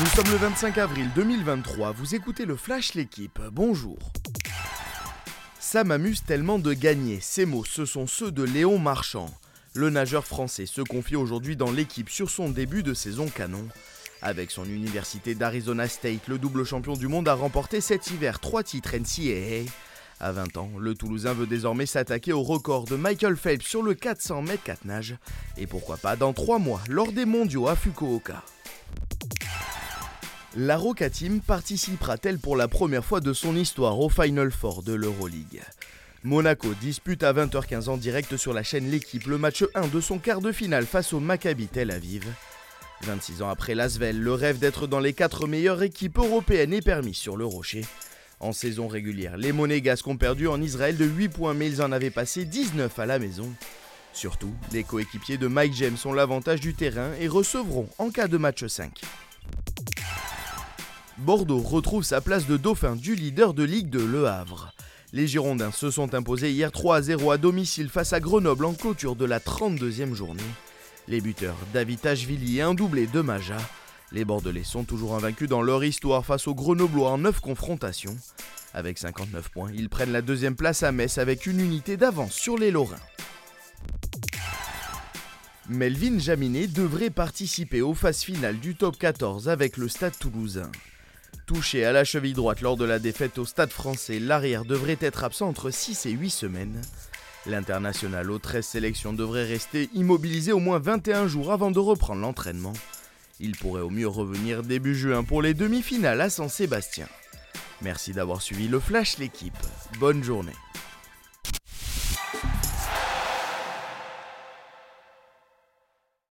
Nous sommes le 25 avril 2023, vous écoutez le Flash L'équipe, bonjour. Ça m'amuse tellement de gagner, ces mots, ce sont ceux de Léon Marchand. Le nageur français se confie aujourd'hui dans l'équipe sur son début de saison canon. Avec son université d'Arizona State, le double champion du monde a remporté cet hiver trois titres NCAA. À 20 ans, le Toulousain veut désormais s'attaquer au record de Michael Phelps sur le 400 mètres 4 nage. Et pourquoi pas dans 3 mois, lors des mondiaux à Fukuoka. La Roca Team participera-t-elle pour la première fois de son histoire au Final Four de l'Euroleague? Monaco dispute à 20h15 en direct sur la chaîne L'équipe le match 1 de son quart de finale face au Maccabi Tel Aviv. 26 ans après l'Asvel, le rêve d'être dans les 4 meilleures équipes européennes est permis sur le rocher. En saison régulière, les Monégasques ont perdu en Israël de 8 points mais ils en avaient passé 19 à la maison. Surtout, les coéquipiers de Mike James ont l'avantage du terrain et recevront en cas de match 5. Bordeaux retrouve sa place de dauphin du leader de Ligue de Le Havre. Les Girondins se sont imposés hier 3 à 0 à domicile face à Grenoble en clôture de la 32e journée. Les buteurs David Tachvili et un doublé de Maja. Les Bordelais sont toujours invaincus dans leur histoire face aux Grenoblois en 9 confrontations. Avec 59 points, ils prennent la deuxième place à Metz avec une unité d'avance sur les Lorrains. Melvin Jaminet devrait participer aux phases finales du top 14 avec le Stade toulousain. Touché à la cheville droite lors de la défaite au Stade français, l'arrière devrait être absent entre 6 et 8 semaines. L'international aux 13 sélections devrait rester immobilisé au moins 21 jours avant de reprendre l'entraînement. Il pourrait au mieux revenir début juin pour les demi-finales à San Sébastien. Merci d'avoir suivi le Flash l'équipe. Bonne journée.